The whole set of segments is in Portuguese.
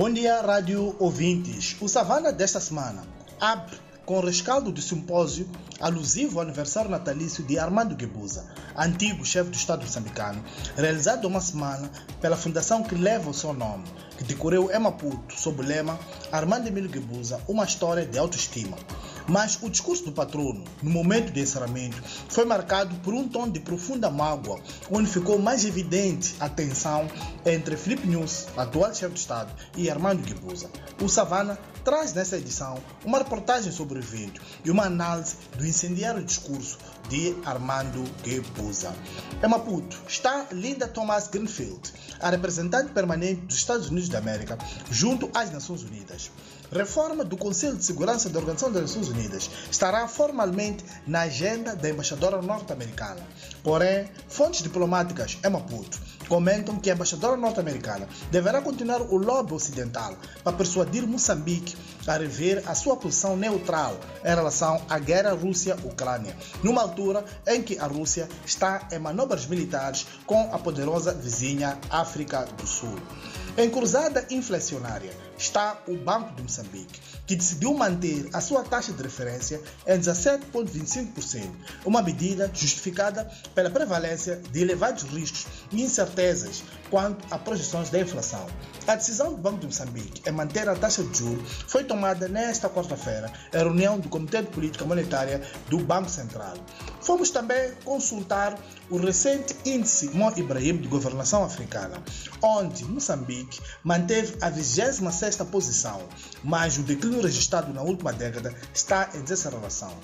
Bom dia, rádio ouvintes. O Savana desta semana abre com rescaldo do simpósio alusivo ao aniversário natalício de Armando Guebuza, antigo chefe do Estado moçambicano, realizado uma semana pela fundação que leva o seu nome, que decorreu em Maputo, sob o lema Armando Emílio Guebuza, uma história de autoestima. Mas o discurso do patrono, no momento de encerramento, foi marcado por um tom de profunda mágoa, onde ficou mais evidente a tensão entre Felipe News, atual chefe de Estado, e Armando Guebuza. O Savana traz nessa edição uma reportagem sobre o evento e uma análise do incendiário discurso de Armando Guebuza. Em Maputo está Linda Thomas Greenfield, a representante permanente dos Estados Unidos da América junto às Nações Unidas. Reforma do Conselho de Segurança da Organização das Nações Unidas estará formalmente na agenda da embaixadora norte-americana. Porém, fontes diplomáticas em Maputo comentam que a embaixadora norte-americana deverá continuar o lobby ocidental para persuadir Moçambique a rever a sua posição neutral em relação à guerra Rússia-Ucrânia, numa altura em que a Rússia está em manobras militares com a poderosa vizinha África do Sul. Em cruzada inflacionária está o Banco de Moçambique, que decidiu manter a sua taxa de referência em 17,25%, uma medida justificada pela prevalência de elevados riscos e incertezas quanto a projeções da inflação. A decisão do Banco de Moçambique em manter a taxa de juros foi tomada nesta quarta-feira em reunião do Comitê de Política Monetária do Banco Central. Fomos também consultar o recente índice Mo Ibrahim de governação africana, onde Moçambique manteve a 26ª posição, mas o declínio registrado na última década está em desaceleração.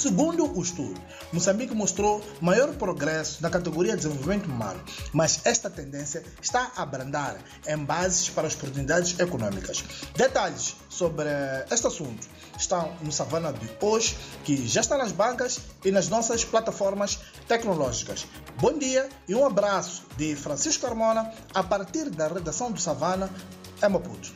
Segundo o estudo, Moçambique mostrou maior progresso na categoria de desenvolvimento humano, mas esta tendência está a abrandar em bases para as oportunidades econômicas. Detalhes sobre este assunto estão no Savana de hoje, que já está nas bancas e nas nossas plataformas tecnológicas. Bom dia e um abraço de Francisco Carmona a partir da redação do Savana, em Maputo.